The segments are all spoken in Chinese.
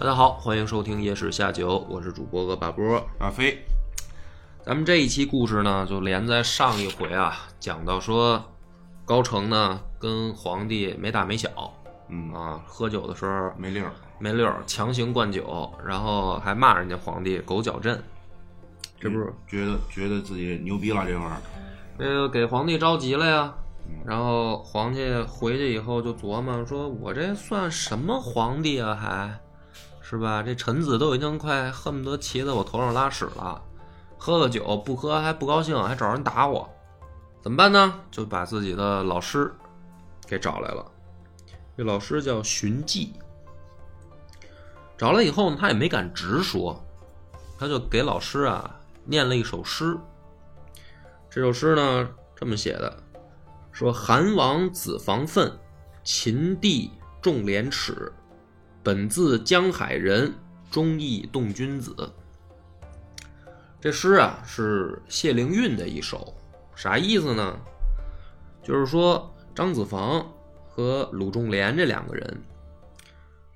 大家好，欢迎收听夜市下酒，我是主播恶霸波。阿飞，咱们这一期故事呢，就连在上一回啊，讲到说高澄呢跟皇帝没大没小。嗯，啊，喝酒的时候没溜儿，没溜儿，强行灌酒，然后还骂人家皇帝狗脚阵，这不是觉得觉得自己牛逼了这会儿，这个给皇帝着急了呀。然后皇帝回去以后就琢磨说：“我这算什么皇帝啊？还是吧？这臣子都已经快恨不得骑在我头上拉屎了，喝个酒不喝还不高兴，还找人打我，怎么办呢？就把自己的老师给找来了。这老师叫荀记。找来以后呢，他也没敢直说，他就给老师啊念了一首诗。这首诗呢这么写的。说韩王子房奋，秦帝重廉耻。本自江海人，忠义动君子。这诗啊是谢灵运的一首，啥意思呢？就是说张子房和鲁仲连这两个人，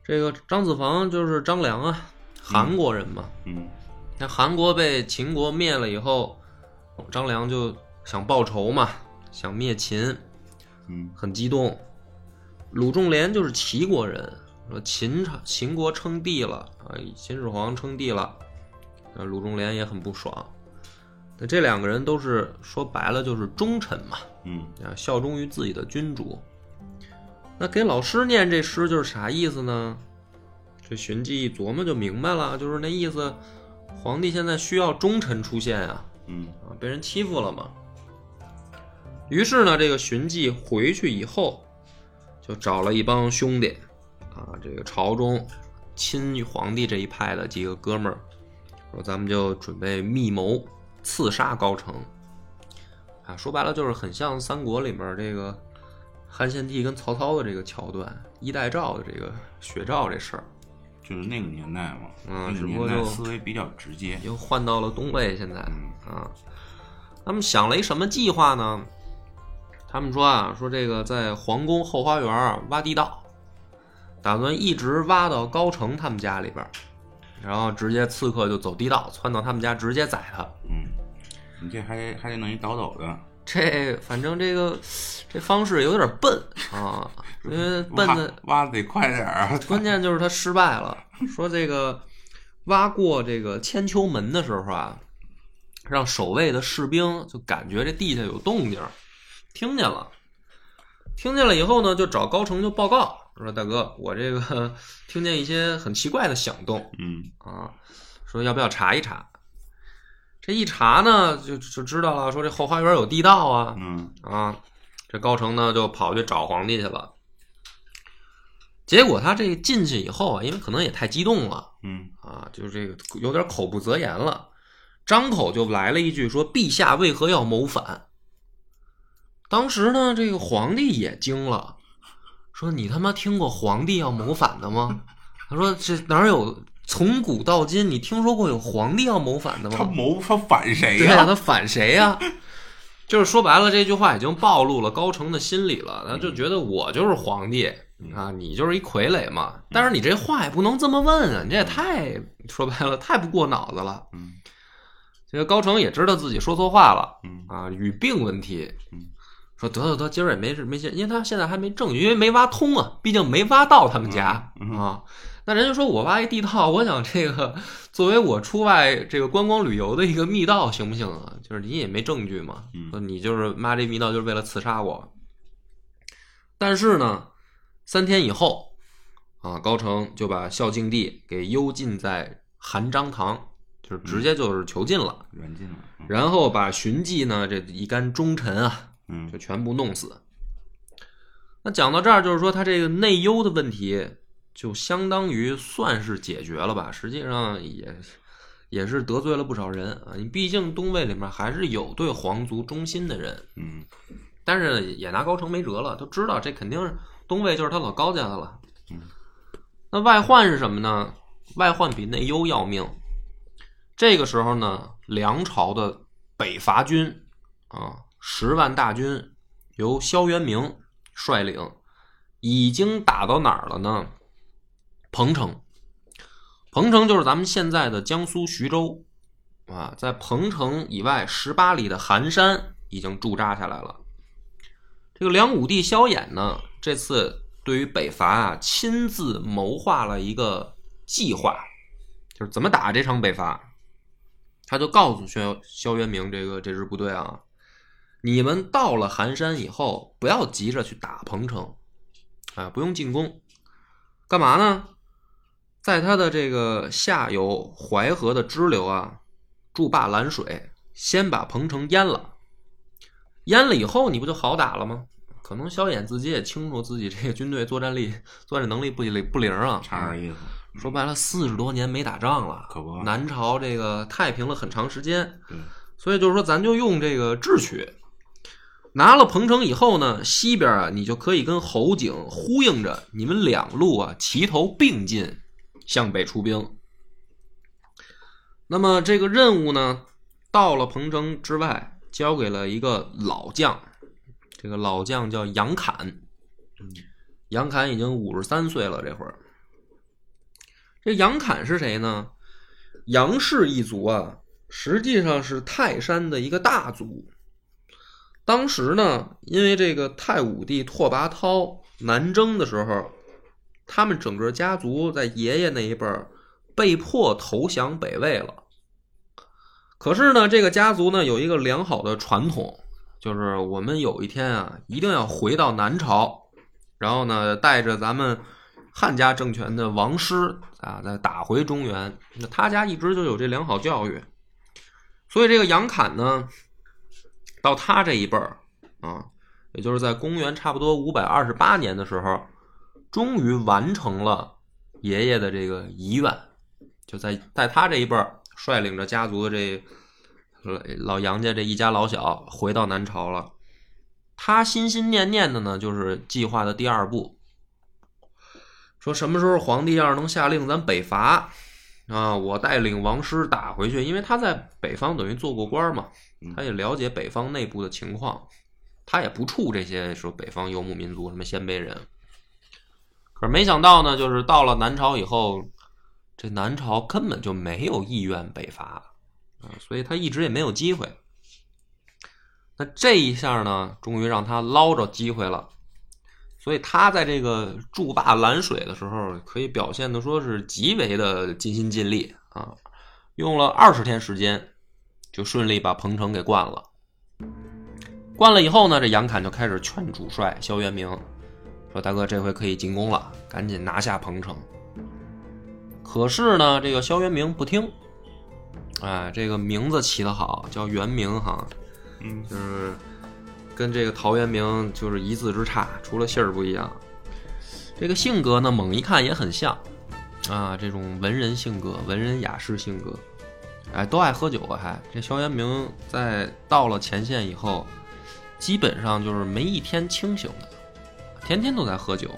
这个张子房就是张良啊，韩国人嘛。嗯那韩国被秦国灭了以后，张良就想报仇嘛。想灭秦，嗯很激动。鲁仲连就是齐国人，说秦朝秦国称帝了啊，秦始皇称帝了，那，鲁仲连也很不爽。那这两个人都是说白了就是忠臣嘛，嗯啊，效忠于自己的君主。那给老师念这诗就是啥意思呢？这荀记一琢磨就明白了，就是那意思，皇帝现在需要忠臣出现啊，嗯啊，被人欺负了嘛。于是呢，这个荀记回去以后，就找了一帮兄弟，啊，这个朝中亲皇帝这一派的几个哥们儿，说咱们就准备密谋刺杀高澄。啊，说白了就是很像三国里面这个汉献帝跟曹操的这个桥段，衣带诏的这个血诏这事儿，就是那个年代嘛，嗯只不过就思维比较直接，又换到了东魏，现在嗯啊，他们想了一什么计划呢？他们说啊，说这个在皇宫后花园啊挖地道，打算一直挖到高成他们家里边儿，然后直接刺客就走地道窜到他们家，直接宰他。嗯，你这还还得弄一倒斗的，这反正这个这方式有点笨啊，因为 笨的挖挖得快点儿啊，关键就是他失败了。说这个挖过这个千秋门的时候啊，让守卫的士兵就感觉这地下有动静，听见了。听见了以后呢，就找高成就报告说：“大哥，我这个听见一些很奇怪的响动嗯啊，说要不要查一查？”这一查呢，就就知道了，说这后花园有地道啊，嗯啊，这高成呢就跑去找皇帝去了。结果他这进去以后啊，因为可能也太激动了嗯啊，就这个有点口不择言了，张口就来了一句说：“陛下为何要谋反？”当时呢，这个皇帝也惊了，说：“你他妈听过皇帝要谋反的吗？”他说：“这哪有从古到今你听说过有皇帝要谋反的吗？”他谋他反谁对呀、呀？他反谁呀、就是说白了，这句话已经暴露了高成的心理了，他就觉得我就是皇帝啊，你就是一傀儡嘛。但是你这话也不能这么问啊，你这也太说白了太不过脑子了。嗯这个高成也知道自己说错话了嗯啊，语病问题嗯。说得得得，今儿也没事没事，因为他现在还没证据，因为没挖通啊，毕竟没挖到他们家嗯嗯啊。那人家说我挖一地道，我想这个作为我出外这个观光旅游的一个密道行不行啊？就是你也没证据嘛，嗯说你就是挖这密道就是为了刺杀我。但是呢，三天以后啊，高成就把孝敬帝给幽禁在韩章堂，就是直接就是囚禁了，软禁了，嗯然后把荀记呢这一干忠臣啊嗯就全部弄死。那讲到这儿，就是说他这个内忧的问题，就相当于算是解决了吧。实际上也也是得罪了不少人啊。你毕竟东魏里面还是有对皇族忠心的人，嗯但是也拿高澄没辙了，都知道这肯定是东魏就是他老高家的了。嗯那外患是什么呢？外患比内忧要命。这个时候呢，梁朝的北伐军啊，十万大军由萧元明率领，已经打到哪儿了呢？彭城。彭城就是咱们现在的江苏徐州啊，在彭城以外十八里的寒山已经驻扎下来了。这个梁武帝萧衍呢，这次对于北伐啊，亲自谋划了一个计划，就是怎么打这场北伐。他就告诉萧萧元明这个这支部队啊，你们到了寒山以后，不要急着去打彭城，啊，不用进攻，干嘛呢？在他的这个下游淮河的支流啊，筑坝拦水，先把彭城淹了。淹了以后，你不就好打了吗？可能萧衍自己也清楚自己这个军队作战力、作战能力不灵不灵啊，差点意思。说白了，四十多年没打仗了，可不南朝这个太平了很长时间，对，所以就是说，咱就用这个智取。拿了彭城以后呢，西边啊，你就可以跟侯景呼应着，你们两路啊齐头并进，向北出兵。那么这个任务呢，到了彭城之外，交给了一个老将，这个老将叫杨侃。杨侃已经五十三岁了，这会儿。这杨侃是谁呢？杨氏一族啊，实际上是泰山的一个大族。当时呢，因为这个太武帝拓跋焘南征的时候，他们整个家族在爷爷那一辈儿被迫投降北魏了。可是呢，这个家族呢有一个良好的传统，就是我们有一天啊，一定要回到南朝，然后呢，带着咱们汉家政权的王师啊，再打回中原。那他家一直就有这良好教育，所以这个杨侃呢，到他这一辈儿啊，也就是在公元差不多五百二十八年的时候，终于完成了爷爷的这个遗愿，就在在他这一辈儿率领着家族的这老杨家这一家老小回到南朝了。他心心念念的呢，就是计划的第二步，说什么时候皇帝要是能下令咱北伐啊，我带领王师打回去，因为他在北方等于做过官嘛，他也了解北方内部的情况，他也不怵这些说北方游牧民族什么鲜卑人。可是没想到呢，就是到了南朝以后，这南朝根本就没有意愿北伐啊，所以他一直也没有机会。那这一下呢，终于让他捞着机会了。所以他在这个筑坝拦水的时候，可以表现的说是极为的尽心尽力啊，用了二十天时间，就顺利把彭城给灌了。灌了以后呢，这杨侃就开始劝主帅萧元明说：“大哥，这回可以进攻了，赶紧拿下彭城。”可是呢，这个萧元明不听，哎，这个名字起得好，叫元明哈，嗯就是跟这个陶渊明就是一字之差，除了姓儿不一样。这个性格呢，猛一看也很像啊，这种文人性格、文人雅士性格，哎，都爱喝酒啊，还这萧元明在到了前线以后，基本上就是没一天清醒的，天天都在喝酒。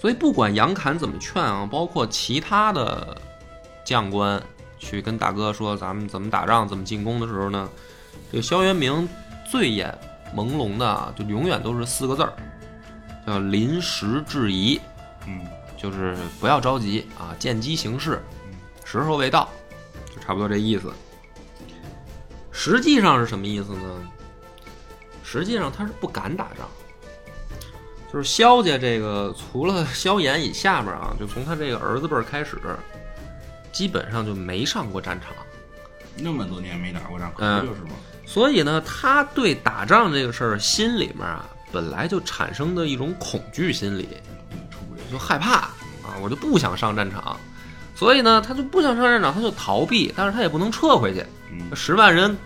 所以不管杨侃怎么劝啊，包括其他的将官去跟大哥说咱们怎么打仗、怎么进攻的时候呢，这个萧元明醉眼朦胧的啊，就永远都是四个字儿，叫临时质疑，嗯就是不要着急啊，见机行事，时候未到，就差不多这意思。实际上是什么意思呢？实际上他是不敢打仗，就是萧家这个除了萧衍以下边啊，就从他这个儿子辈儿开始，基本上就没上过战场。那么多年没打过仗，不就是吗？所以呢，他对打仗这个事儿心里面啊，本来就产生的一种恐惧心理，就害怕啊，我就不想上战场。所以呢，他就不想上战场，他就逃避，但是他也不能撤回去。嗯十万人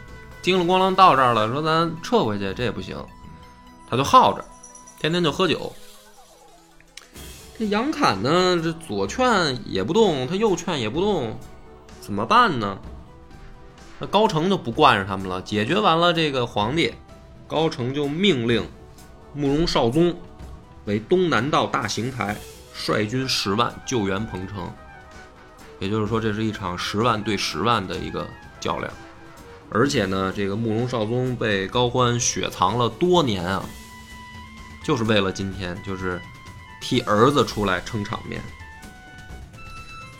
叮了咣啷到这儿了，说咱撤回去，这也不行，他就耗着，天天就喝酒。这这杨侃呢，这左劝也不动，他右劝也不动，怎么办呢？那高澄就不惯着他们了。解决完了这个皇帝，高澄就命令慕容绍宗为东南道大行台，率军十万救援彭城。也就是说，这是一场十万对十万的一个较量。而且呢，这个慕容绍宗被高欢雪藏了多年啊，就是为了今天，就是替儿子出来撑场面。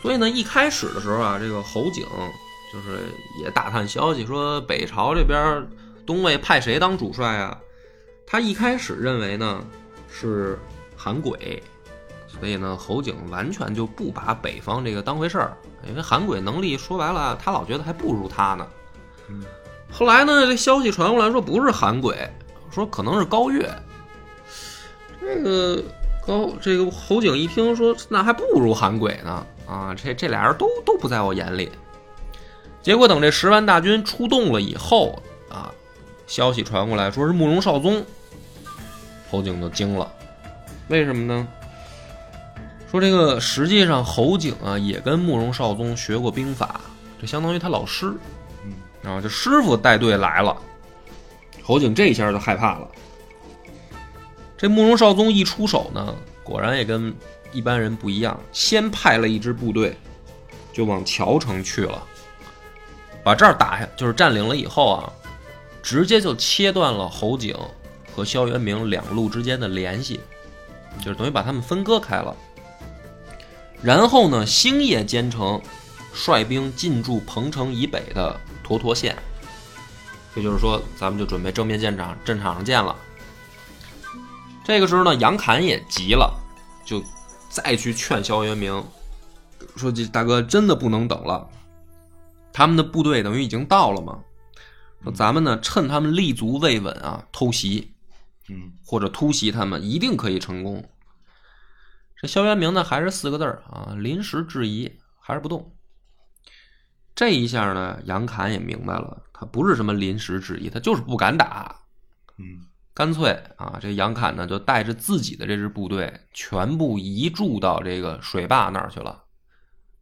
所以呢，一开始的时候啊，这个侯景就是也打探消息说北朝这边东魏派谁当主帅啊？他一开始认为呢是韩轨，所以呢侯景完全就不把北方这个当回事儿，因为韩轨能力说白了，他老觉得还不如他呢。后来呢，这消息传过来说不是韩轨，说可能是高岳。这个高这个侯景一听说，那还不如韩轨呢啊！这这俩人都都不在我眼里。结果等这十万大军出动了以后啊，消息传过来说是慕容绍宗，侯景就惊了。为什么呢？说这个实际上侯景啊也跟慕容绍宗学过兵法，这相当于他老师。然后这师傅带队来了，侯景这一下就害怕了。这慕容绍宗一出手呢，果然也跟一般人不一样，先派了一支部队就往谯城去了，把这儿打下，就是占领了以后啊，直接就切断了侯景和萧元明两路之间的联系，就是等于把他们分割开了。然后呢，星夜兼程，率兵进驻彭城以北的。沱沱县，也就是说，咱们就准备正面战场，战场上见了。这个时候呢，杨侃也急了，就再去劝萧元明，说：“这大哥真的不能等了，他们的部队等于已经到了嘛。说咱们呢，趁他们立足未稳啊，偷袭，嗯，或者突袭他们，一定可以成功。”这萧元明呢，还是四个字儿啊，临时质疑，还是不动。这一下呢，杨侃也明白了，他不是什么临时质疑，他就是不敢打。嗯，干脆啊，这杨侃呢就带着自己的这支部队全部移驻到这个水坝那儿去了，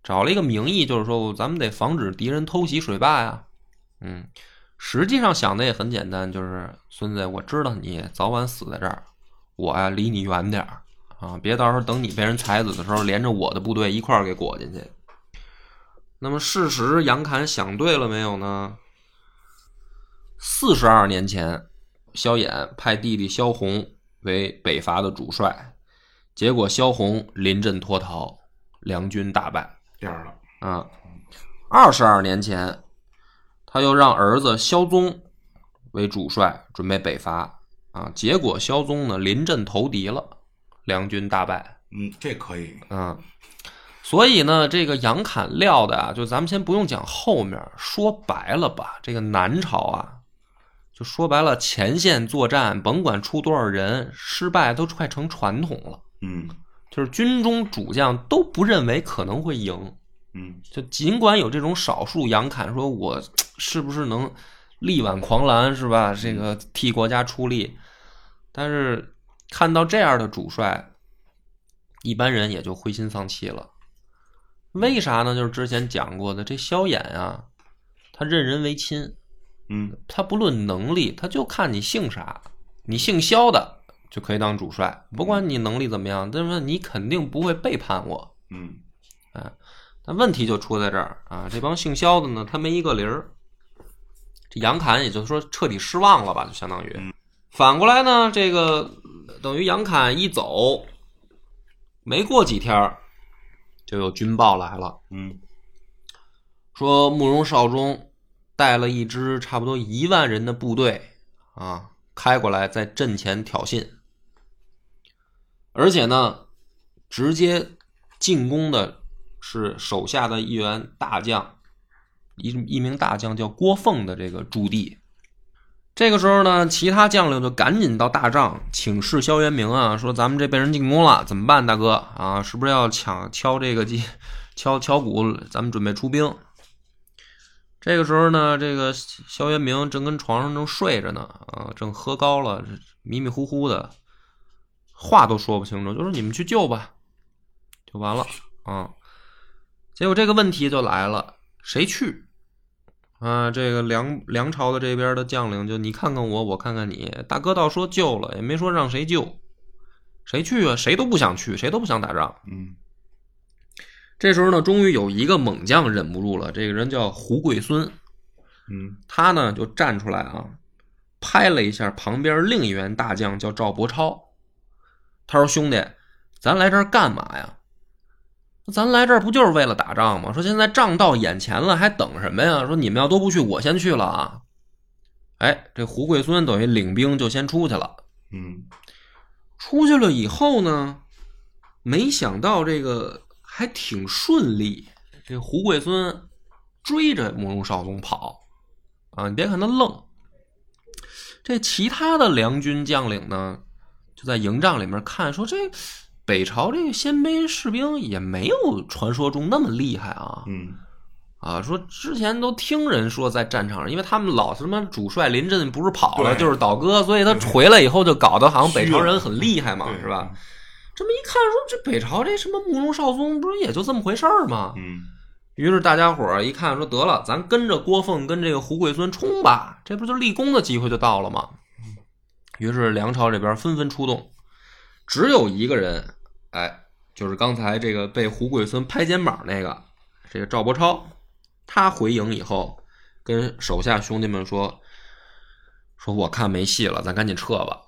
找了一个名义，就是说咱们得防止敌人偷袭水坝呀。嗯，实际上想的也很简单，就是孙子，我知道你早晚死在这儿，我呀离你远点儿啊，别到时候等你被人踩死的时候，连着我的部队一块儿给裹进去。那么事实，杨侃想对了没有呢？四十二年前，萧衍派弟弟萧红为北伐的主帅，结果萧红临阵脱逃，梁军大败。这样了嗯，二十二年前，他又让儿子萧宗为主帅，准备北伐啊，结果萧宗呢临阵投敌了，梁军大败。嗯，这可以。嗯。所以呢，这个杨侃料的啊，就咱们先不用讲后面，说白了吧，这个南朝啊，就说白了，前线作战，甭管出多少人，失败都快成传统了。嗯，就是军中主将都不认为可能会赢。嗯，就尽管有这种少数杨侃说，我 是不是能力挽狂澜，是吧？这个替国家出力，但是看到这样的主帅，一般人也就灰心丧气了。为啥呢？就是之前讲过的，这萧衍啊，他任人唯亲，嗯，他不论能力，他就看你姓啥，你姓萧的就可以当主帅，不管你能力怎么样，但是你肯定不会背叛我，嗯，哎，那问题就出在这儿啊，这帮姓萧的呢，他没一个零儿，这杨侃也就是说彻底失望了吧，就相当于，反过来呢，这个等于杨侃一走，没过几天。就有军报来了，嗯，说慕容绍宗带了一支差不多一万人的部队啊，开过来在阵前挑衅，而且呢，直接进攻的是手下的一员大将，一一名大将叫郭凤的这个驻地。这个时候呢，其他将领就赶紧到大帐请示萧元明啊，说咱们这被人进攻了，怎么办，大哥啊？是不是要抢敲这个击，敲敲鼓？咱们准备出兵。这个时候呢，这个萧元明正跟床上正睡着呢，啊，正喝高了，迷迷糊糊的，话都说不清楚，就说你们去救吧，就完了啊。结果这个问题就来了，谁去？啊，这个梁梁朝的这边的将领就你看看我，我看看你。大哥倒说救了，也没说让谁救，谁去啊？谁都不想去，谁都不想打仗。嗯这时候呢，终于有一个猛将忍不住了，这个人叫胡贵孙，嗯他呢就站出来啊，拍了一下旁边另一员大将叫赵伯超，他说：“兄弟，咱来这儿干嘛呀？咱来这儿不就是为了打仗吗？说现在仗到眼前了，还等什么呀？说你们要都不去，我先去了啊！”哎，这胡贵孙等于领兵就先出去了。嗯出去了以后呢，没想到这个还挺顺利。这胡贵孙追着慕容绍宗跑啊，你别看他愣。这其他的梁军将领呢，就在营帐里面看，说这北朝这个鲜卑士兵也没有传说中那么厉害啊。嗯啊，说之前都听人说在战场上，因为他们老他妈主帅临阵不是跑了就是倒戈，所以他回来以后就搞得好像北朝人很厉害嘛，是吧？？这么一看，说这北朝这什么慕容绍宗，不是也就这么回事儿吗？嗯于是大家伙儿一看，说得了，咱跟着郭奉跟这个胡贵孙冲吧，这不就立功的机会就到了吗？于是梁朝这边纷纷出动，只有一个人，哎，就是刚才这个被胡桂孙拍肩膀那个，这个赵伯超，他回营以后，跟手下兄弟们说，说我看没戏了，咱赶紧撤吧。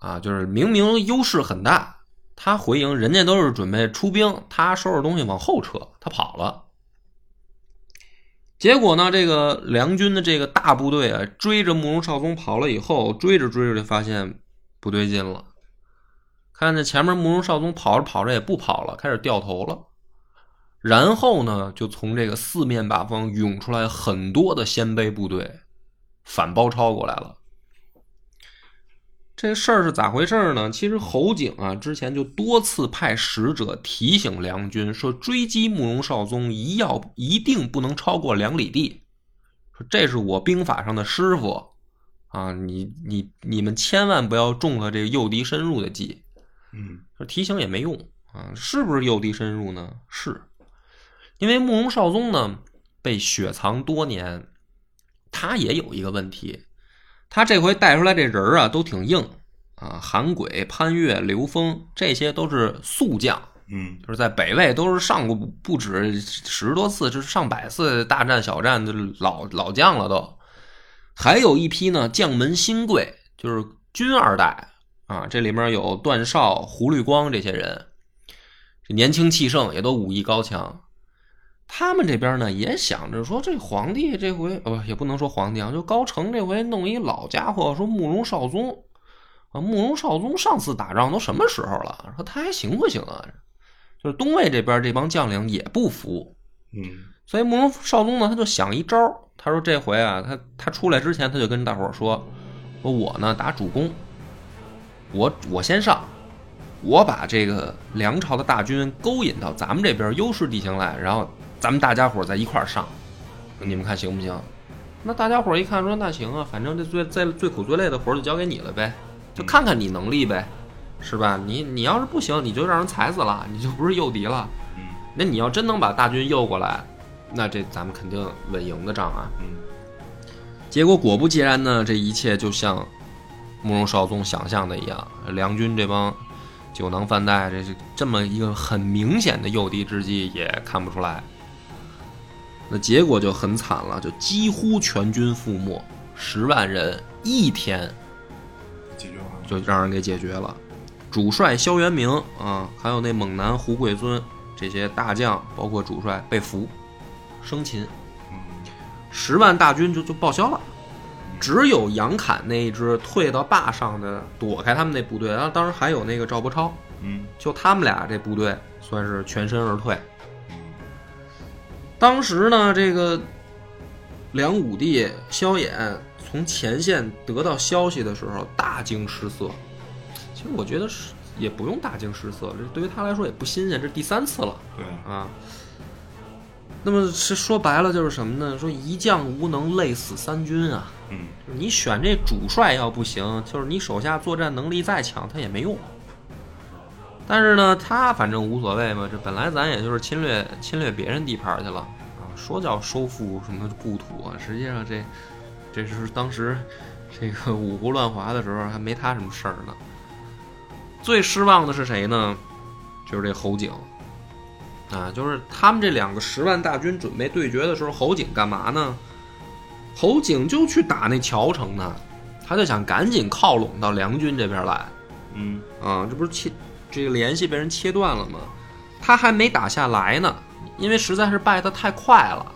啊，就是明明优势很大，他回营，人家都是准备出兵，他收拾东西往后撤，他跑了。结果呢，这个梁军的这个大部队啊，追着慕容绍宗跑了以后，追着追着就发现不对劲了，看见前面慕容绍宗跑着跑着也不跑了，开始掉头了。然后呢，就从这个四面八方涌出来很多的鲜卑部队，反包抄过来了。这事儿是咋回事呢？其实侯景啊，之前就多次派使者提醒梁军说，追击慕容绍宗一要一定不能超过两里地，说这是我兵法上的师傅啊，你你你们千万不要中了这个诱敌深入的计。嗯说提醒也没用啊，是不是诱敌深入呢？是，因为慕容绍宗呢被雪藏多年，他也有一个问题，他这回带出来这人儿啊都挺硬啊，韩轨、潘岳、刘峰这些都是宿将，嗯就是在北魏都是上过不不止十多次，就是上百次大战小战的老老将了都。还有一批呢将门新贵，就是军二代啊，这里面有段绍、胡律光这些人，这年轻气盛，也都武艺高强。他们这边呢也想着说，这皇帝这回呃也不能说皇帝啊，就高澄这回弄一老家伙，说慕容绍宗啊，慕容绍宗上次打仗都什么时候了？说他还行不行啊？就是东魏这边这帮将领也不服，嗯所以慕容绍宗呢，他就想一招儿。他说这回啊，他他出来之前，他就跟大伙儿说，说我呢打主攻，我我先上，我把这个梁朝的大军勾引到咱们这边优势地形来，然后咱们大家伙儿再一块儿上，你们看行不行？那大家伙儿一看说那行啊，反正这最最最苦最累的活儿就交给你了呗，就看看你能力呗，是吧？你你要是不行，你就让人踩死了，你就不是诱敌了。嗯那你要真能把大军诱过来，那这咱们肯定稳赢的仗啊。嗯结果果不其然呢，这一切就像慕容绍宗想象的一样，梁军这帮酒囊饭袋，这是这么一个很明显的诱敌之计也看不出来。那结果就很惨了，就几乎全军覆没，十万人一天解决完。就让人给解决了。主帅萧元明啊，还有那猛男胡贵尊这些大将，包括主帅被俘，生擒，嗯十万大军就就报销了。只有杨侃那一支退到坝上的，躲开他们那部队，然后当时还有那个赵伯超，嗯就他们俩这部队算是全身而退。嗯当时呢，这个梁武帝萧衍从前线得到消息的时候，大惊失色。其实我觉得是也不用大惊失色，这对于他来说也不新鲜，这第三次了对啊。那么是说白了就是什么呢？说一将无能，累死三军啊！嗯你选这主帅要不行，就是你手下作战能力再强，他也没用。但是呢，他反正无所谓嘛，这本来咱也就是侵略侵略别人地盘去了啊，说叫收复什么故土啊，实际上这这是当时这个五胡乱华的时候还没他什么事儿呢。最失望的是谁呢？就是这侯景啊，就是他们这两个十万大军准备对决的时候，侯景干嘛呢？侯景就去打那谯城呢，他就想赶紧靠拢到梁军这边来嗯啊，这不是切这个联系被人切断了吗？他还没打下来呢，因为实在是败得太快了。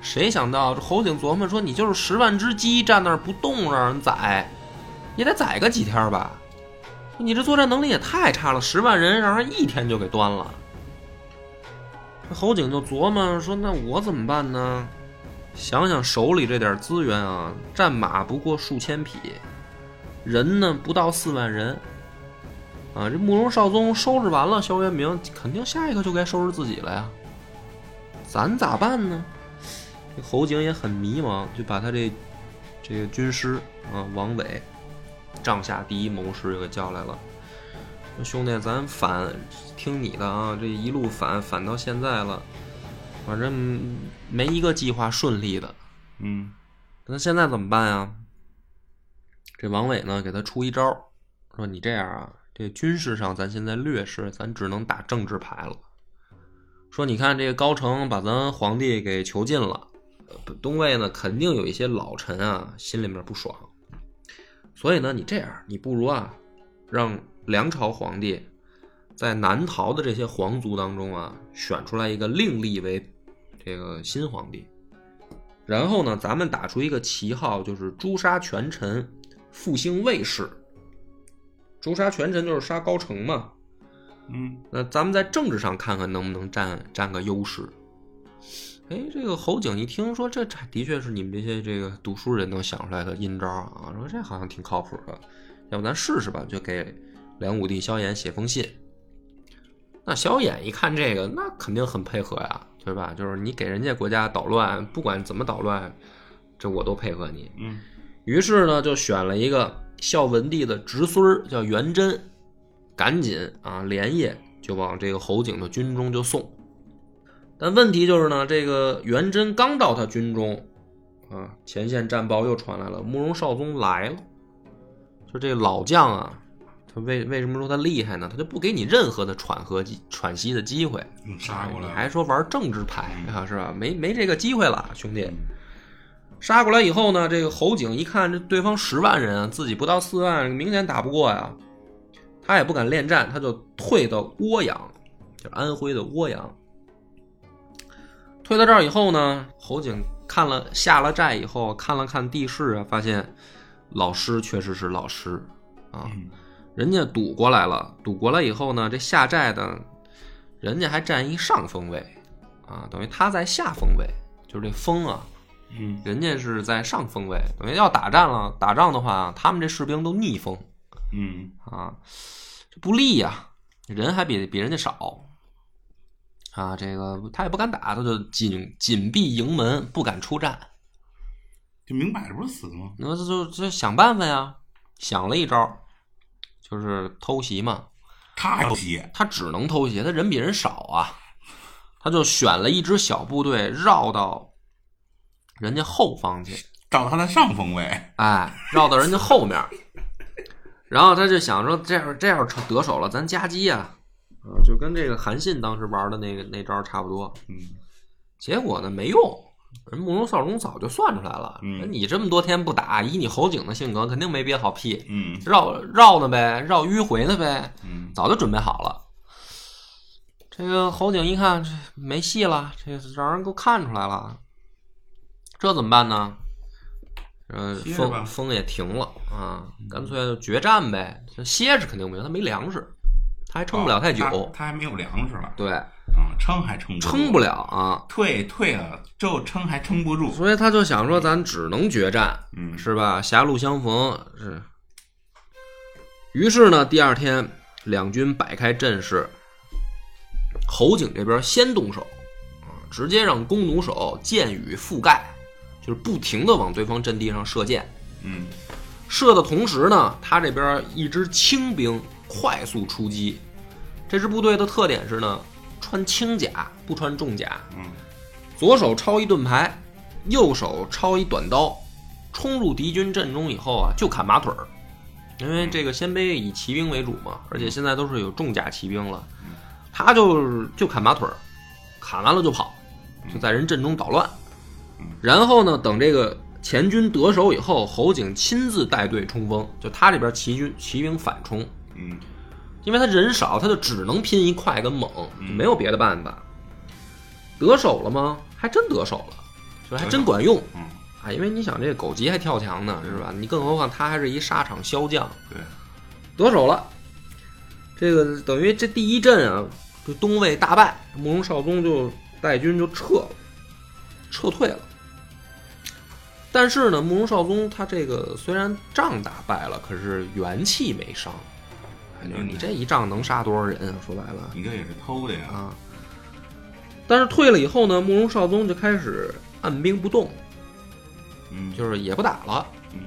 谁想到这侯景琢磨说：“你就是十万只鸡站那儿不动，让人宰，也得宰个几天吧？你这作战能力也太差了，十万人让人一天就给端了。”这侯景就琢磨说：“那我怎么办呢？想想手里这点资源啊，战马不过数千匹，人呢不到四万人。”啊，这慕容绍宗收拾完了萧元明，肯定下一个就该收拾自己了呀。咱咋办呢？这侯景也很迷茫，就把他这这个军师啊王伟，帐下第一谋士给叫来了。说兄弟，咱反听你的啊！这一路反反到现在了，反正没一个计划顺利的。嗯那现在怎么办呀？这王伟呢，给他出一招，说你这样啊，这军事上咱现在劣势，咱只能打政治牌了。说你看这个高城把咱皇帝给囚禁了，东魏呢肯定有一些老臣啊心里面不爽，所以呢你这样，你不如啊让梁朝皇帝在南逃的这些皇族当中啊选出来一个另立为这个新皇帝。然后呢，咱们打出一个旗号，就是诛杀权臣，复兴魏氏。诛杀权臣就是杀高城嘛。嗯那咱们在政治上看看能不能占占个优势。哎，这个侯景一听说这这的确是你们这些这个读书人能想出来的阴招啊，说这好像挺靠谱的，要不咱试试吧？就给梁武帝萧衍写封信。那萧衍一看这个，那肯定很配合呀，对吧？就是你给人家国家捣乱，不管怎么捣乱，这我都配合你。嗯于是呢，就选了一个孝文帝的侄孙儿，叫元贞，赶紧啊，连夜就往这个侯景的军中就送。但问题就是呢，这个元贞刚到他军中，啊，前线战报又传来了，慕容绍宗来了。就这个老将啊，他为为什么说他厉害呢？他就不给你任何的喘和喘息的机会，嗯，杀过来了，你还说玩政治牌啊，是吧？没没这个机会了，兄弟。嗯杀过来以后呢，这个侯景一看这对方十万人，自己不到四万，明显打不过呀。他也不敢恋战，他就退到涡阳，就是安徽的涡阳。退到这儿以后呢，侯景看了下了寨以后，看了看地势啊，发现老师确实是老师啊，嗯人家堵过来了，堵过来以后呢，这下寨的，人家还占一上风位啊，等于他在下风位，就是这风啊，嗯人家是在上风位，等于要打仗了，打仗的话，他们这士兵都逆风嗯啊，这不利呀、人还比比人家少啊，这个他也不敢打，他就紧紧闭营门，不敢出战。就明摆着不是死吗？那么就就就想办法呀，想了一招，就是偷袭嘛。他还偷袭，他只能偷袭，他人比人少啊，他就选了一支小部队绕到人家后方去，照他的上风位，哎，绕到人家后面，然后他就想说，这样这样得手了，咱夹击啊，啊，就跟这个韩信当时玩的那个那招差不多。嗯结果呢，没用，人慕容绍宗早就算出来了，嗯你这么多天不打，以你侯景的性格，肯定没憋好屁，嗯绕绕呢呗，绕迂回呢呗，嗯早就准备好了。这个侯景一看这没戏了，这让人给我看出来了，这怎么办呢？呃，歇着吧风风也停了啊，干脆就决战呗。歇着肯定不行，他没粮食，他还撑不了太久。哦他他还没有粮食了，对，嗯，撑还撑不住撑不了啊，退退了之后撑还撑不住，所以他就想说，咱只能决战，嗯是吧？狭路相逢是。于是呢，第二天两军摆开阵势，侯景这边先动手，啊，直接让弓弩手箭雨覆盖，就是不停的往对方阵地上射箭。嗯射的同时呢，他这边一支轻兵快速出击，这支部队的特点是呢，穿轻甲不穿重甲，嗯左手抄一盾牌，右手抄一短刀，冲入敌军阵中以后啊，就砍马腿儿。因为这个鲜卑以骑兵为主嘛，而且现在都是有重甲骑兵了，他就就砍马腿儿，砍完了就跑，就在人阵中捣乱。然后呢，等这个前军得手以后，侯景亲自带队冲锋，就他这边骑军骑兵反冲，嗯因为他人少，他就只能拼一快跟猛，没有别的办法。得手了吗？还真得手了，就是还真管用嗯，啊！因为你想，这个狗急还跳墙呢，是吧？你更何况他还是一沙场骁将，对，得手了。这个等于这第一阵啊，就东魏大败，慕容绍宗就带军就撤了，撤退了。但是呢，慕容绍宗他这个虽然仗打败了，可是元气没伤。哎就是你这一仗能杀多少人啊？说白了你这也是偷的呀，啊。但是退了以后呢，慕容绍宗就开始按兵不动，嗯，就是也不打了。嗯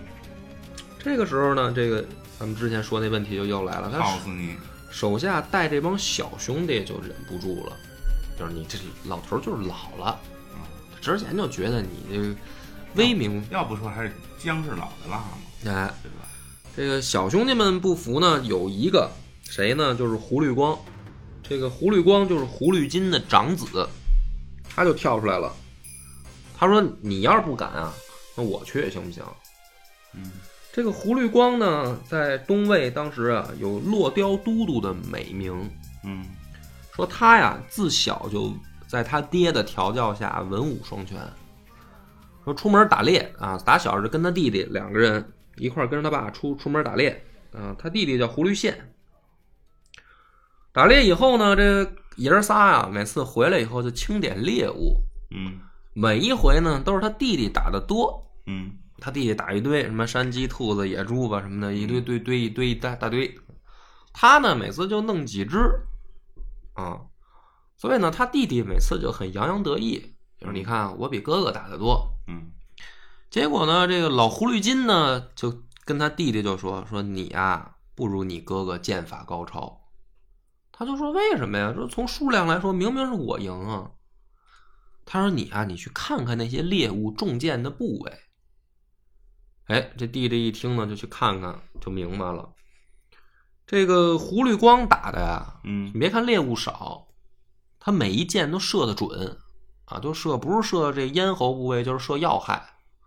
这个时候呢，这个咱们之前说那问题就又来了，他告诉你，手下带这帮小兄弟就忍不住了，就是你这老头儿就是老了，之前就觉得你这个威名，要不说还是姜是老的辣嘛，哎，对吧？这个小兄弟们不服呢，有一个谁呢？就是胡律光，这个胡律光就是胡律金的长子，他就跳出来了，他说：“你要是不敢啊，那我去行不行？”嗯这个胡律光呢，在东魏当时啊，有落雕都督的美名。嗯说他呀，自小就在他爹的调教下文武双全。说出门打猎啊，打小是跟他弟弟两个人一块跟着他爸出出门打猎啊。他弟弟叫胡律宪。打猎以后呢，这爷儿仨啊，每次回来以后就清点猎物，嗯每一回呢都是他弟弟打的多。嗯他弟弟打一堆什么山鸡、兔子、野猪吧什么的，一堆堆堆一堆一大大堆。他呢每次就弄几只，啊，所以呢他弟弟每次就很洋洋得意，就是你看我比哥哥打得多。嗯结果呢，这个老狐狸精呢就跟他弟弟就说说你呀、不如你哥哥剑法高超。他就说为什么呀？说从数量来说，明明是我赢啊。他说你啊，你去看看那些猎物中箭的部位。哎，这弟弟一听呢，就去看看，就明白了。这个狐狸光打的呀，嗯你别看猎物少，他每一箭都射得准啊，都射不是射这咽喉部位，就是射要害，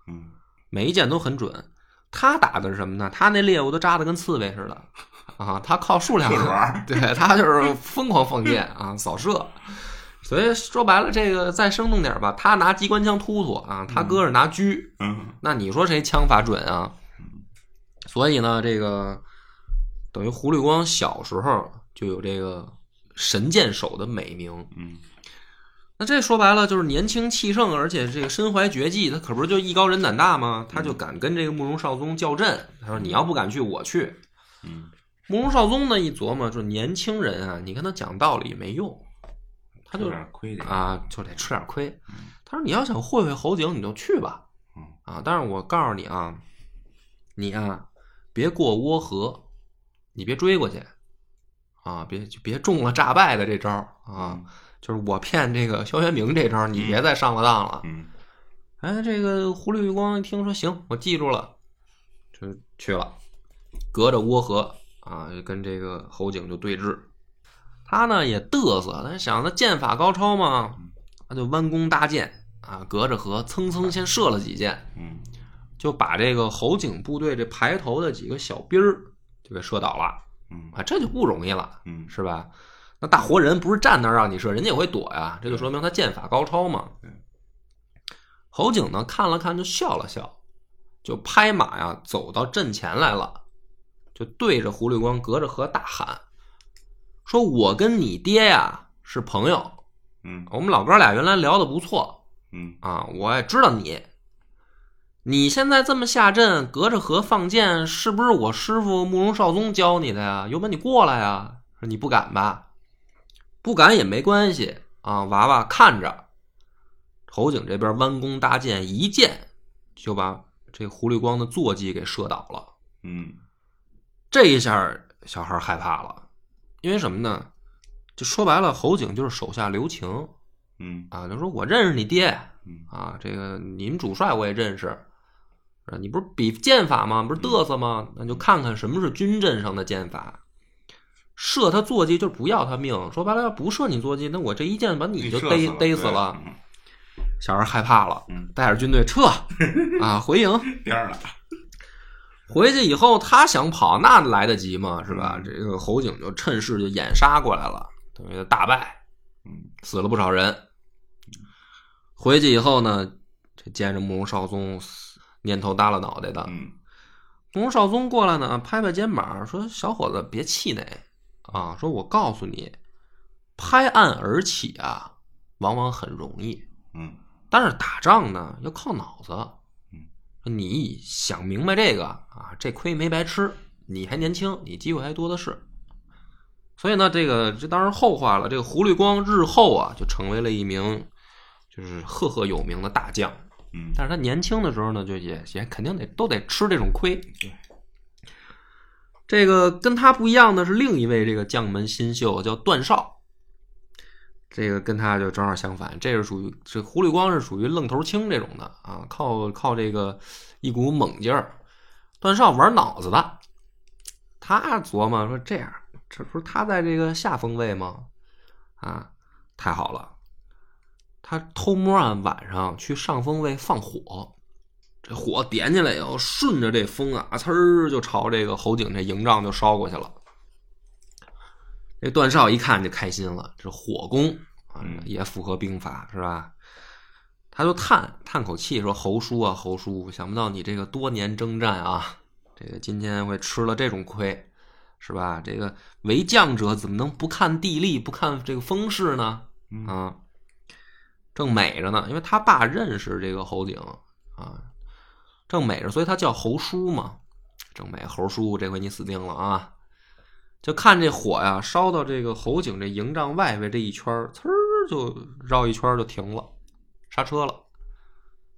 嗯每一箭都很准。他打的是什么呢？他那猎物都扎的跟刺猬似的啊，他靠数量 对他就是疯狂放箭啊，扫射。所以说白了，这个再生动点吧，他拿机关枪突突啊，他哥是拿狙，嗯那你说谁枪法准啊？所以呢，这个等于胡律光小时候就有这个神箭手的美名。嗯那这说白了就是年轻气盛，而且这个身怀绝技，他可不是就艺高人胆大吗？他就敢跟这个慕容绍宗较阵。他说：“你要不敢去，我去。嗯”慕容绍宗呢一琢磨，说年轻人啊，你跟他讲道理没用，他就啊，就得吃点亏。他说：“你要想会会侯景，你就去吧。嗯啊，但是我告诉你啊，你啊，别过涡河，你别追过去啊，别就别中了诈败的这招儿啊。就是我骗这个萧元明这招，你别再上了当了。嗯哎，这个胡律光一听说行，我记住了，就去了，隔着涡河啊，就跟这个侯景就对峙。他呢也嘚瑟，他想他剑法高超嘛，他就弯弓搭箭啊，隔着河蹭蹭先射了几箭，嗯就把这个侯景部队这排头的几个小兵儿就给射倒了嗯啊，这就不容易了，嗯是吧？那大活人不是站那儿让你射，人家也会躲呀，这就说明他剑法高超嘛。侯景呢看了看，就笑了笑，就拍马呀走到阵前来了，就对着胡律光隔着河大喊：“说我跟你爹呀是朋友，嗯我们老哥俩原来聊的不错嗯啊，我也知道你。你现在这么下阵，隔着河放箭，是不是我师傅慕容绍宗教你的呀？有本你过来呀！说你不敢吧？不敢也没关系啊，娃娃看着。侯景这边弯弓搭箭，一箭就把这胡律光的坐骑给射倒了。嗯这一下，小孩害怕了，因为什么呢？就说白了，侯景就是手下留情嗯啊，就说我认识你爹嗯啊，这个你们主帅我也认识，啊，你不是比剑法吗？不是嘚瑟吗？那就看看什么是军阵上的剑法。射他坐骑就不要他命，说白了，要不射你坐骑，那我这一箭把你就逮逮死了。嗯小孩害怕了，嗯带着军队撤 啊，回营。颠儿了，回去以后，他想跑，那来得及吗？是吧？嗯这个侯景就趁势就掩杀过来了，等于大败，嗯死了不少人。回去以后呢，这见着慕容绍宗，蔫头耷拉脑袋的。嗯慕容绍宗过来呢，拍拍肩膀说：“小伙子，别气馁啊！说我告诉你，拍案而起啊，往往很容易，嗯但是打仗呢要靠脑子。嗯，你想明白这个啊，这亏没白吃。你还年轻，你机会还多的是。所以呢，这个这当然后话了。这个胡律光日后啊，就成为了一名就是赫赫有名的大将。嗯但是他年轻的时候呢，就也也肯定得都得吃这种亏。这个跟他不一样的是另一位这个将门新秀叫段绍，这个跟他就正好相反，这是属于这胡律光是属于愣头青这种的啊，靠靠这个一股猛劲儿。段绍玩脑子的，他琢磨说这样，这不是他在这个下风位吗？啊，太好了，他偷摸啊晚上去上风位放火，这火点起来以后，顺着这风啊，呲儿就朝这个侯景这营帐就烧过去了。这段绍一看就开心了，这火攻啊嗯也符合兵法是吧？他就叹叹口气说：“侯叔啊，侯叔，想不到你这个多年征战啊，这个今天会吃了这种亏，是吧？这个为将者怎么能不看地利，不看这个风势呢？嗯啊，正美着呢，因为他爸认识这个侯景啊，正美着，所以他叫侯叔嘛。正美侯叔，这回你死定了啊！就看这火呀，烧到这个侯景这营帐外围这一圈，呲儿就绕一圈就停了，刹车了。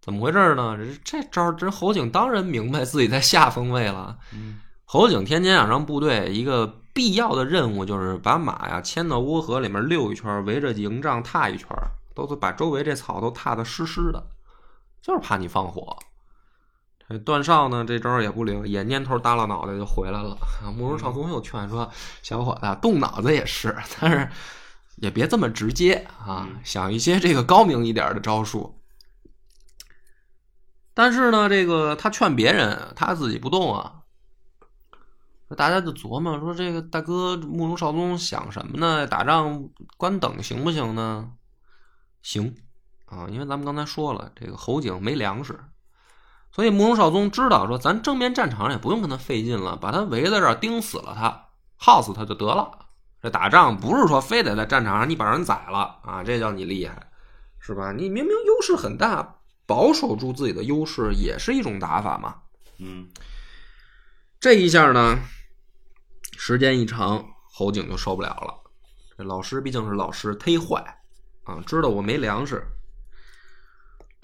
怎么回事呢？这这招，这侯景当然明白自己在下风位了。嗯侯景天天想让部队一个必要的任务，就是把马呀牵到涡河里面溜一圈，围着营帐踏一圈，都是把周围这草都踏得湿湿的，就是怕你放火。这段少呢，这招也不灵，也蔫头耷拉脑袋就回来了。啊慕容绍宗又劝说：“小伙子，动脑子也是，但是也别这么直接啊，嗯想一些这个高明一点的招数。”但是呢，这个他劝别人，他自己不动啊。大家就琢磨说：“这个大哥慕容绍宗想什么呢？打仗关等行不行呢？行啊，因为咱们刚才说了，这个侯景没粮食，所以慕容绍宗知道说，咱正面战场上也不用跟他费劲了，把他围在这儿盯死了他，耗死他就得了。这打仗不是说非得在战场上你把人宰了啊，这叫你厉害，是吧？你明明优势很大，保守住自己的优势也是一种打法嘛。嗯这一下呢，时间一长，侯景就受不了了。这老师毕竟是老师，忒坏啊，知道我没粮食。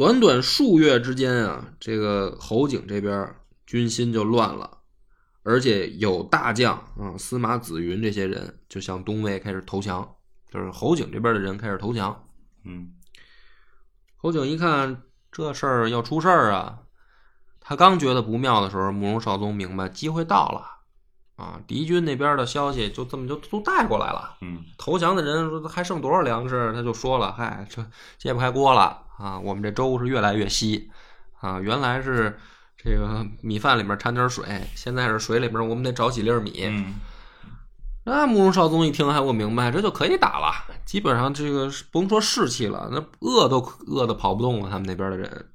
短短数月之间啊，这个侯景这边军心就乱了，而且有大将啊，司马子云这些人就向东魏开始投降，就是侯景这边的人开始投降。嗯侯景一看这事儿要出事儿啊，他刚觉得不妙的时候，慕容绍宗明白机会到了啊，敌军那边的消息就这么就都带过来了。嗯投降的人说还剩多少粮食，他就说了：“嗨，这揭不开锅了啊！我们这粥是越来越稀啊，原来是这个米饭里面掺点水，现在是水里面我们得找几粒米。嗯那慕容绍宗一听还不明白，这就可以打了。基本上这个是甭说士气了，那饿都饿的跑不动了。他们那边的人，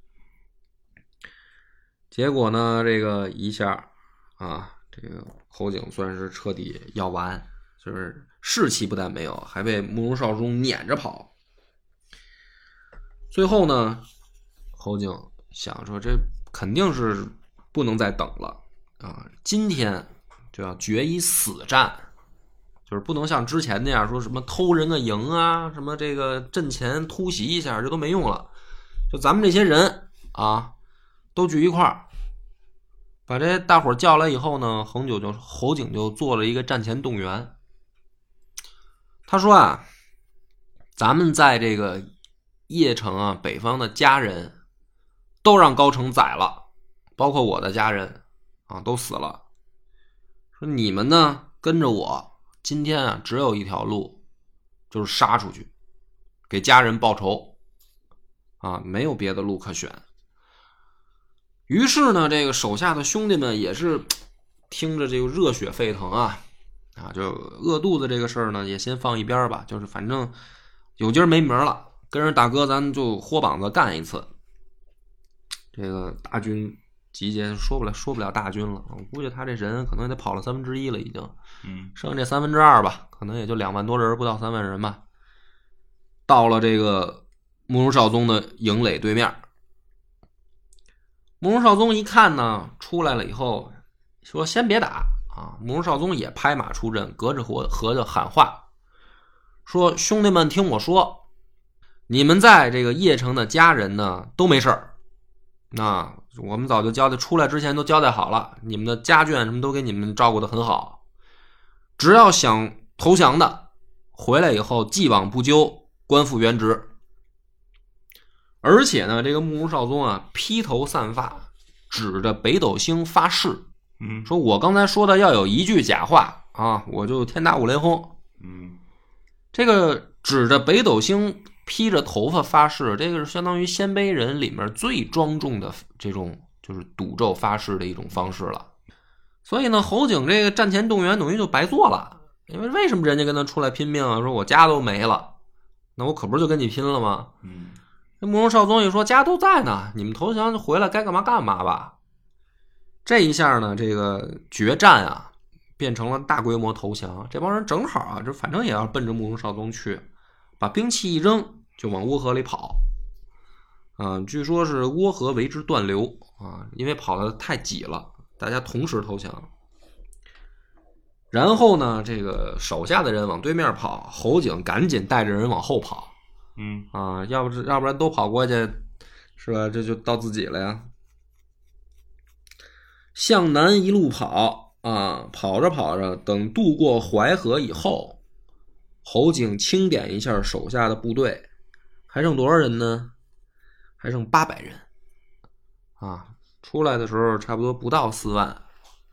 结果呢，这个一下啊，这个侯景算是彻底要完，就是士气不但没有，还被慕容绍宗撵着跑。最后呢，侯景想说，这肯定是不能再等了啊，今天就要决一死战。就是不能像之前那样说什么偷人个营啊，什么这个阵前突袭一下，这都没用了。就咱们这些人啊，都聚一块儿，把这大伙叫来以后呢，恒久就侯景就做了一个战前动员。他说啊，咱们在这个邺城啊，北方的家人都让高澄宰了，包括我的家人啊，都死了。说你们呢，跟着我，今天啊，只有一条路，就是杀出去，给家人报仇啊，没有别的路可选。于是呢，这个手下的兄弟们也是听着这个热血沸腾啊。啊，就饿肚子这个事儿呢，也先放一边吧。就是反正有今儿没明儿了，跟着大哥咱就豁膀子干一次。这个大军集结，说不了说不了大军了，我估计他这人可能也得跑了三分之一了，已经，嗯剩下这三分之二吧，可能也就两万多人，不到三万人吧。到了这个慕容绍宗的营垒对面，慕容绍宗一看呢，出来了以后说：“先别打。”啊，慕容绍宗也拍马出阵，隔着河河就喊话，说：“兄弟们，听我说，你们在这个邺城的家人呢都没事儿。那我们早就交代，出来之前都交代好了，你们的家眷什么都给你们照顾的很好。只要想投降的，回来以后既往不咎，官复原职。而且呢，这个慕容绍宗啊，披头散发，指着北斗星发誓。”嗯说我刚才说的要有一句假话啊，我就天打五雷轰。嗯这个指着北斗星披着头发发誓，这个是相当于鲜卑人里面最庄重的这种就是赌咒发誓的一种方式了。所以呢，侯景这个战前动员等于就白做了，因为为什么人家跟他出来拼命啊？说我家都没了，那我可不是就跟你拼了吗？嗯这慕容绍宗一说家都在呢，你们投降就回来，该干嘛干嘛吧。这一下呢，这个决战啊，变成了大规模投降。这帮人正好啊，就反正也要奔着慕容绍宗去，把兵器一扔，就往涡河里跑。啊，据说是涡河为之断流啊，因为跑的太挤了，大家同时投降。然后呢，这个手下的人往对面跑，侯景赶紧带着人往后跑。嗯啊，要不是要不然都跑过去，是吧？这就到自己了呀。向南一路跑啊，跑着跑着，等渡过淮河以后，侯景清点一下手下的部队，还剩多少人呢？还剩八百人啊！出来的时候差不多不到四万，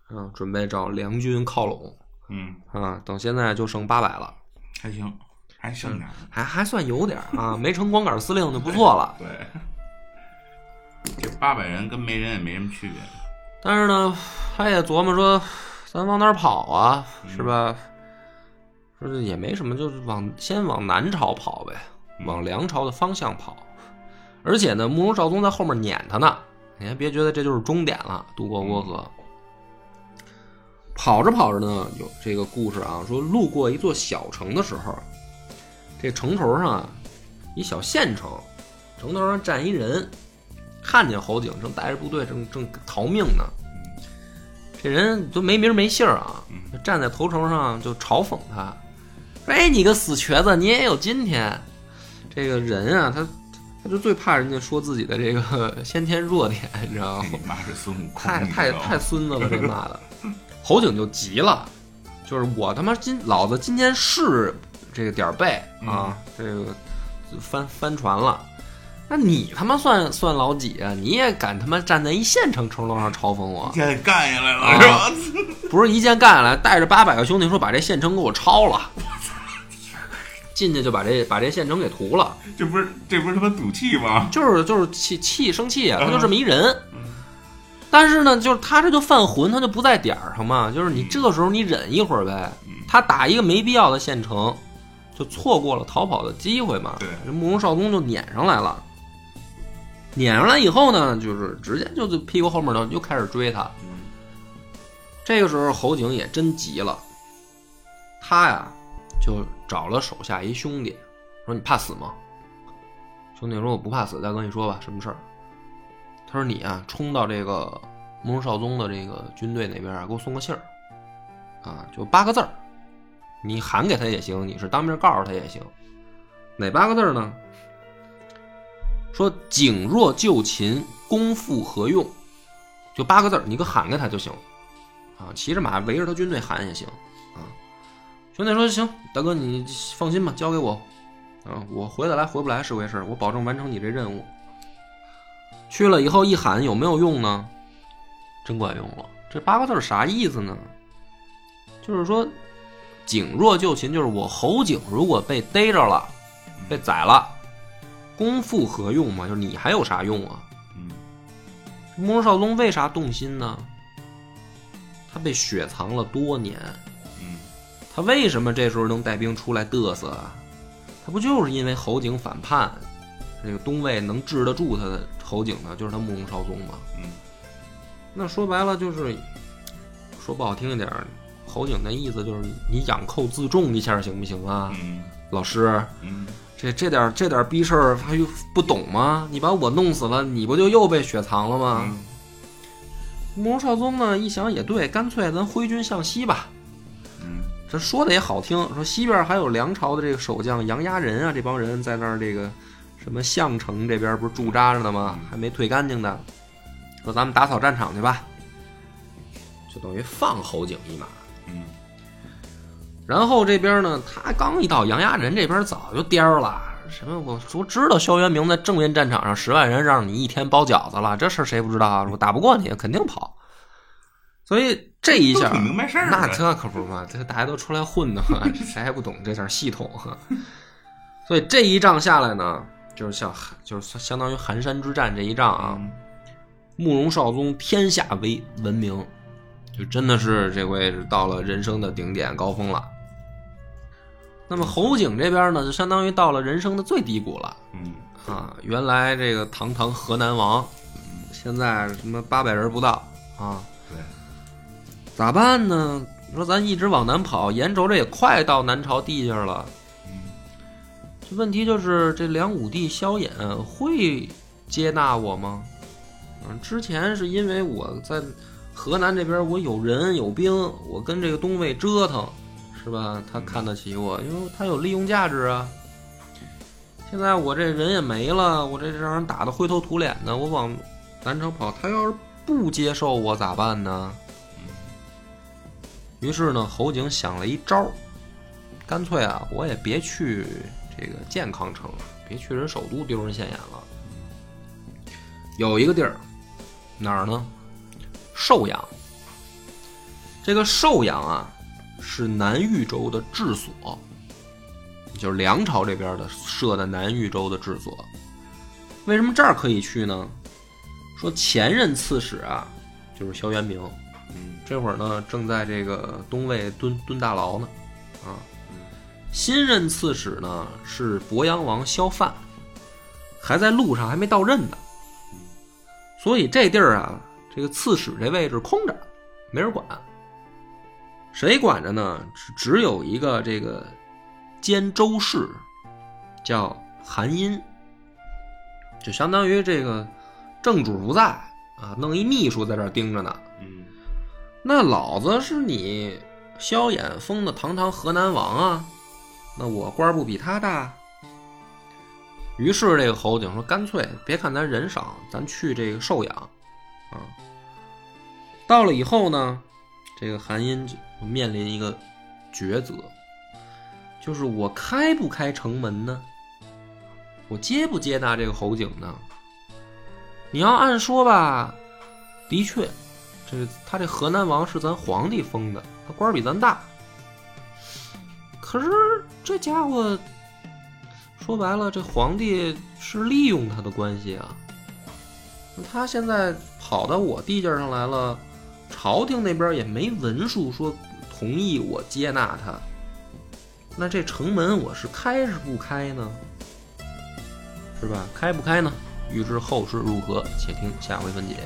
啊，准备找梁军靠拢嗯，啊。等现在就剩八百了，还行，还剩点儿。还还算有点啊，没成光杆司令就不错了。对，这八百人跟没人也没什么区别。但是呢，他也琢磨说，咱往哪儿跑啊，是吧？说这也没什么，就是往先往南朝跑呗，往梁朝的方向跑。而且呢，慕容绍宗在后面撵他呢，你还别觉得这就是终点了，渡过涡河。跑着跑着呢，有这个故事啊，说路过一座小城的时候，这城头上啊，一小县城，城头上站一人，看见侯景正带着部队正正逃命呢。这人都没名没姓啊，就站在头城上就嘲讽他，说：“哎，你个死瘸子，你也有今天。”这个人啊，他他就最怕人家说自己的这个 先天弱点，你知道吗？你妈是孙悟空，太太太孙子了，这妈的！侯景就急了，就是我他妈今老子今天是这个点儿背啊，这个翻翻船了。那你他妈算算老几啊？你也敢他妈站在一县城城楼上嘲讽我？一剑干下来啊了是吧？不是一剑干下来，带着八百个兄弟说把这县城给我抄了，进去就把这把这县城给屠了。这不是这不是他妈赌气吗？就是就是气气生气啊，他就这么一人。但是呢，就是他这就犯浑，他就不在点儿上嘛。就是你这个时候你忍一会儿呗。他打一个没必要的县城，就错过了逃跑的机会嘛。对这慕容绍宗就撵上来了。撵上来以后呢，就是直接就在屁股后面呢又开始追他。这个时候侯景也真急了，他呀就找了手下一兄弟，说：“你怕死吗？”兄弟说：“我不怕死，大哥你说吧，什么事儿？”他说：“你啊，冲到这个慕容绍宗的这个军队那边啊，给我送个信儿，啊，就八个字儿，你喊给他也行，你是当面告诉他也行。哪八个字呢？说景若就擒，功复何用？就八个字，你给喊给他就行。啊，骑着马围着他军队喊也行。啊，兄弟说行，大哥你放心吧，交给我，啊，我回得来回不来是回事，我保证完成你这任务。去了以后一喊有没有用呢？真管用了。这八个字啥意思呢？就是说，景若就擒，就是我侯景如果被逮着了，被宰了，功复何用嘛？就是你还有啥用啊？嗯慕容绍宗为啥动心呢？他被雪藏了多年，嗯他为什么这时候能带兵出来嘚瑟啊？他不就是因为侯景反叛，这个东魏能治得住他的侯景呢？就是他慕容绍宗嘛。嗯那说白了就是，说不好听一点儿，侯景那意思就是你养寇自重一下行不行啊？嗯老师，嗯这这点这点逼事儿他又不懂吗？你把我弄死了，你不就又被雪藏了吗？嗯慕容绍宗呢，一想也对，干脆咱挥军向西吧。嗯这说的也好听，说西边还有梁朝的这个守将杨家人啊，这帮人在那儿这个什么项城这边不是驻扎着呢吗？还没退干净呢。说咱们打扫战场去吧，就等于放侯景一马。嗯然后这边呢，他刚一到杨家人这边，早就颠儿了。什么？我说知道萧元明在正面战场上十万人让你一天包饺子了，这事儿谁不知道啊？我打不过你，肯定跑。所以这一下明白事儿那这可不是嘛，这大家都出来混的嘛，谁还不懂这点系统啊？所以这一仗下来呢，就是像就是相当于寒山之战这一仗啊，嗯慕容绍宗天下为闻名，就真的是这回是到了人生的顶点高峰了。那么侯景这边呢，就相当于到了人生的最低谷了嗯啊！原来这个堂堂河南王，现在什么八百人不到啊，对，咋办呢？你说咱一直往南跑，眼瞅着也快到南朝地界了，嗯这问题就是这梁武帝萧衍会接纳我吗？嗯，之前是因为我在河南这边，我有人有兵，我跟这个东魏折腾，是吧？他看得起我，因为他有利用价值啊。现在我这人也没了，我这让人打得灰头土脸的，我往南城跑，他要是不接受我咋办呢？于是呢，侯景想了一招，干脆啊，我也别去这个健康城了，别去人首都丢人现眼了。有一个地儿，哪儿呢？寿阳。这个寿阳啊，是南豫州的治所，就是梁朝这边的设的南豫州的治所。为什么这儿可以去呢？说前任刺史啊，就是萧元明，嗯这会儿呢正在这个东魏蹲蹲大牢呢，啊，新任刺史呢是鄱阳王萧范，还在路上，还没到任呢，所以这地儿啊，这个刺史这位置空着，没人管。谁管着呢？只只有一个这个监州事，叫韩殷，就相当于这个正主不在啊，弄一秘书在这盯着呢。嗯那老子是你萧衍封的堂堂河南王啊，那我官儿不比他大。于是这个侯景说：“干脆别看咱人少，咱去这个寿阳啊。”到了以后呢，这个韩英就面临一个抉择，就是我开不开城门呢？我接不接纳这个侯景呢？你要按说吧，的确，这他这河南王是咱皇帝封的，他官比咱大。可是这家伙说白了，这皇帝是利用他的关系啊。他现在跑到我地界上来了，朝廷那边也没文书说同意我接纳他。那这城门我是开是不开呢？是吧？开不开呢？欲知后事如何，且听下回分解。